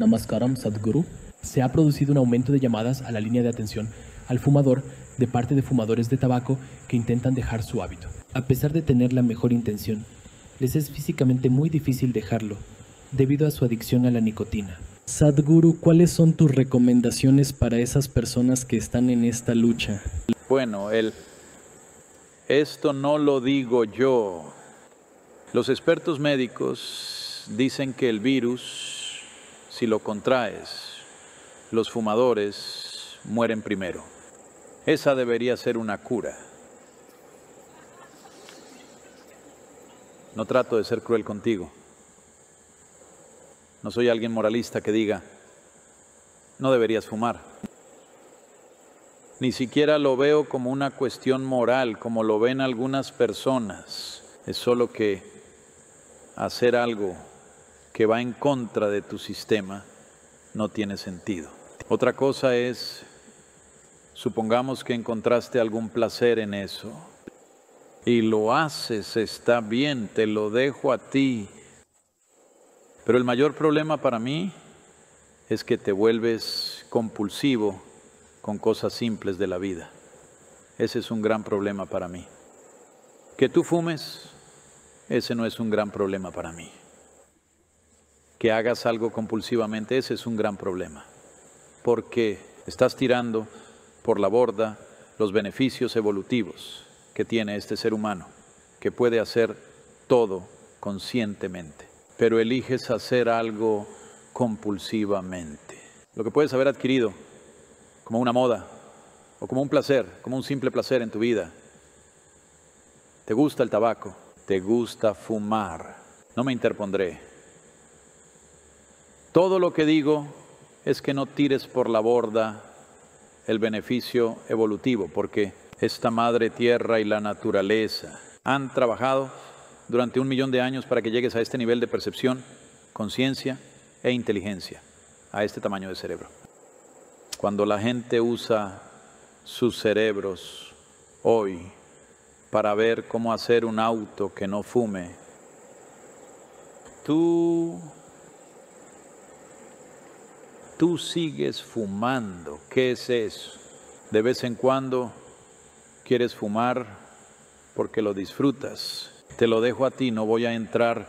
Namaskaram Sadhguru, se ha producido un aumento de llamadas a la línea de atención al fumador de parte de fumadores de tabaco que intentan dejar su hábito. A pesar de tener la mejor intención, les es físicamente muy difícil dejarlo debido a su adicción a la nicotina. Sadhguru, ¿cuáles son tus recomendaciones para esas personas que están en esta lucha? Bueno, el, esto no lo digo yo. Los expertos médicos dicen que el virus, si lo contraes, los fumadores mueren primero. Esa debería ser una cura. No trato de ser cruel contigo. No soy alguien moralista que diga, no deberías fumar. Ni siquiera lo veo como una cuestión moral, como lo ven algunas personas. Es solo que hacer algo que va en contra de tu sistema no tiene sentido. Otra cosa es, supongamos que encontraste algún placer en eso y lo haces, está bien, te lo dejo a ti pero el mayor problema para mí es que te vuelves compulsivo con cosas simples de la vida. Ese es un gran problema para mí. Que tú fumes, ese no es un gran problema para mí. Que hagas algo compulsivamente, ese es un gran problema. Porque estás tirando por la borda los beneficios evolutivos que tiene este ser humano, que puede hacer todo conscientemente pero eliges hacer algo compulsivamente. Lo que puedes haber adquirido como una moda o como un placer, como un simple placer en tu vida. Te gusta el tabaco, te gusta fumar. No me interpondré. Todo lo que digo es que no tires por la borda el beneficio evolutivo, porque esta madre tierra y la naturaleza han trabajado durante un millón de años para que llegues a este nivel de percepción, conciencia e inteligencia, a este tamaño de cerebro. Cuando la gente usa sus cerebros hoy para ver cómo hacer un auto que no fume, tú, tú sigues fumando. ¿Qué es eso? De vez en cuando quieres fumar porque lo disfrutas te lo dejo a ti, no voy a entrar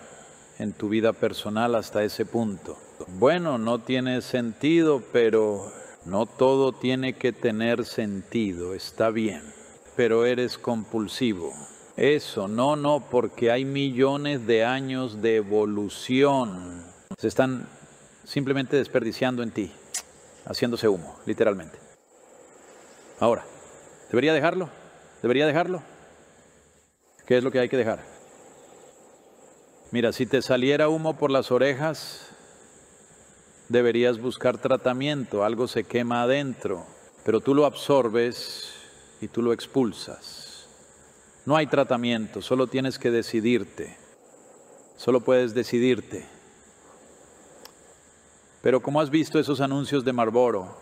en tu vida personal hasta ese punto. Bueno, no tiene sentido, pero no todo tiene que tener sentido, está bien, pero eres compulsivo. Eso, no, no, porque hay millones de años de evolución. Se están simplemente desperdiciando en ti, haciéndose humo, literalmente. Ahora, ¿debería dejarlo? ¿Debería dejarlo? ¿Qué es lo que hay que dejar? Mira, si te saliera humo por las orejas, deberías buscar tratamiento, algo se quema adentro, pero tú lo absorbes y tú lo expulsas. No hay tratamiento, solo tienes que decidirte, solo puedes decidirte. Pero como has visto esos anuncios de Marlboro,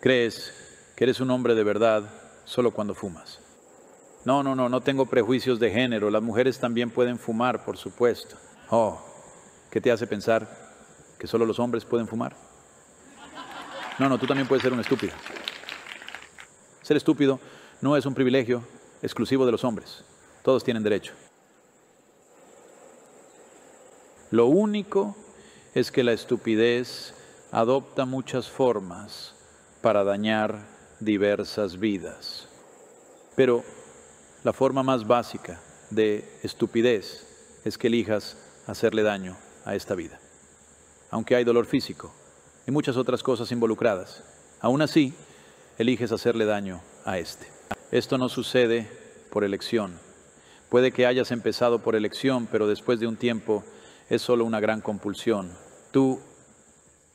crees que eres un hombre de verdad solo cuando fumas. No, no, no, no tengo prejuicios de género. Las mujeres también pueden fumar, por supuesto. Oh, ¿qué te hace pensar que solo los hombres pueden fumar? No, no, tú también puedes ser un estúpido. Ser estúpido no es un privilegio exclusivo de los hombres. Todos tienen derecho. Lo único es que la estupidez adopta muchas formas para dañar diversas vidas. Pero la forma más básica de estupidez es que elijas hacerle daño a esta vida. Aunque hay dolor físico y muchas otras cosas involucradas, aún así eliges hacerle daño a este. Esto no sucede por elección. Puede que hayas empezado por elección, pero después de un tiempo es solo una gran compulsión. Tú,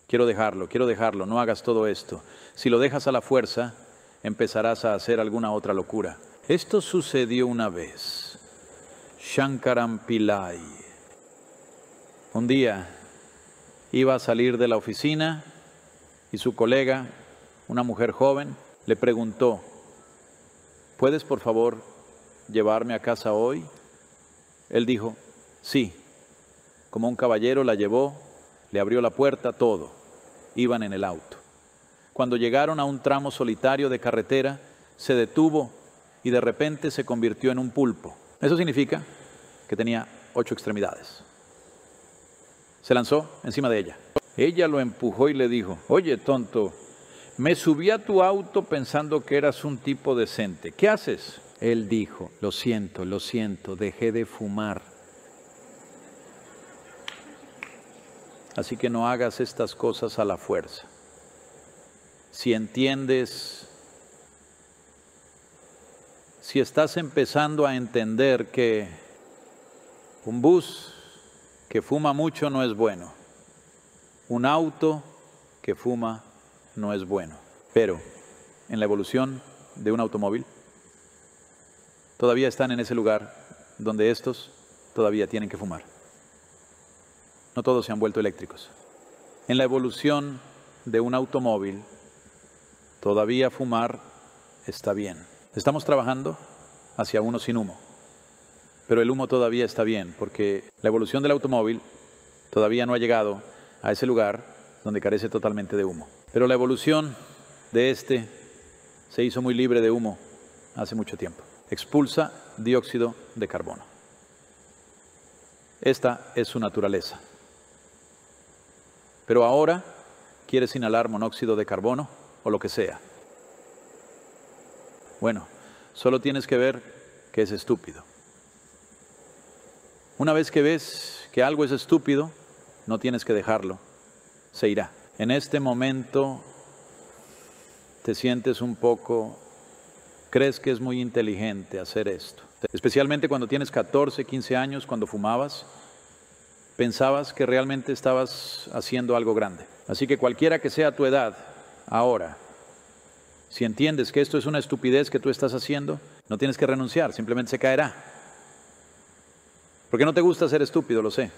quiero dejarlo, quiero dejarlo, no hagas todo esto. Si lo dejas a la fuerza, empezarás a hacer alguna otra locura. Esto sucedió una vez. Shankaram Pillai. Un día iba a salir de la oficina y su colega, una mujer joven, le preguntó, ¿puedes por favor llevarme a casa hoy? Él dijo, sí, como un caballero, la llevó, le abrió la puerta, todo. Iban en el auto. Cuando llegaron a un tramo solitario de carretera, se detuvo y de repente se convirtió en un pulpo. Eso significa que tenía ocho extremidades. Se lanzó encima de ella. Ella lo empujó y le dijo, oye tonto, me subí a tu auto pensando que eras un tipo decente. ¿Qué haces? Él dijo, lo siento, lo siento, dejé de fumar. Así que no hagas estas cosas a la fuerza. Si entiendes, si estás empezando a entender que un bus que fuma mucho no es bueno, un auto que fuma no es bueno, pero en la evolución de un automóvil, todavía están en ese lugar donde estos todavía tienen que fumar. No todos se han vuelto eléctricos. En la evolución de un automóvil, todavía fumar está bien. Estamos trabajando hacia uno sin humo, pero el humo todavía está bien porque la evolución del automóvil todavía no ha llegado a ese lugar donde carece totalmente de humo. Pero la evolución de este se hizo muy libre de humo hace mucho tiempo. Expulsa dióxido de carbono. Esta es su naturaleza. Pero ahora quieres inhalar monóxido de carbono o lo que sea. Bueno, solo tienes que ver que es estúpido. Una vez que ves que algo es estúpido, no tienes que dejarlo, se irá. En este momento te sientes un poco, crees que es muy inteligente hacer esto, especialmente cuando tienes 14, 15 años, cuando fumabas, pensabas que realmente estabas haciendo algo grande. Así que cualquiera que sea tu edad, ahora, si entiendes que esto es una estupidez que tú estás haciendo, no tienes que renunciar, simplemente se caerá. Porque no te gusta ser estúpido, lo sé.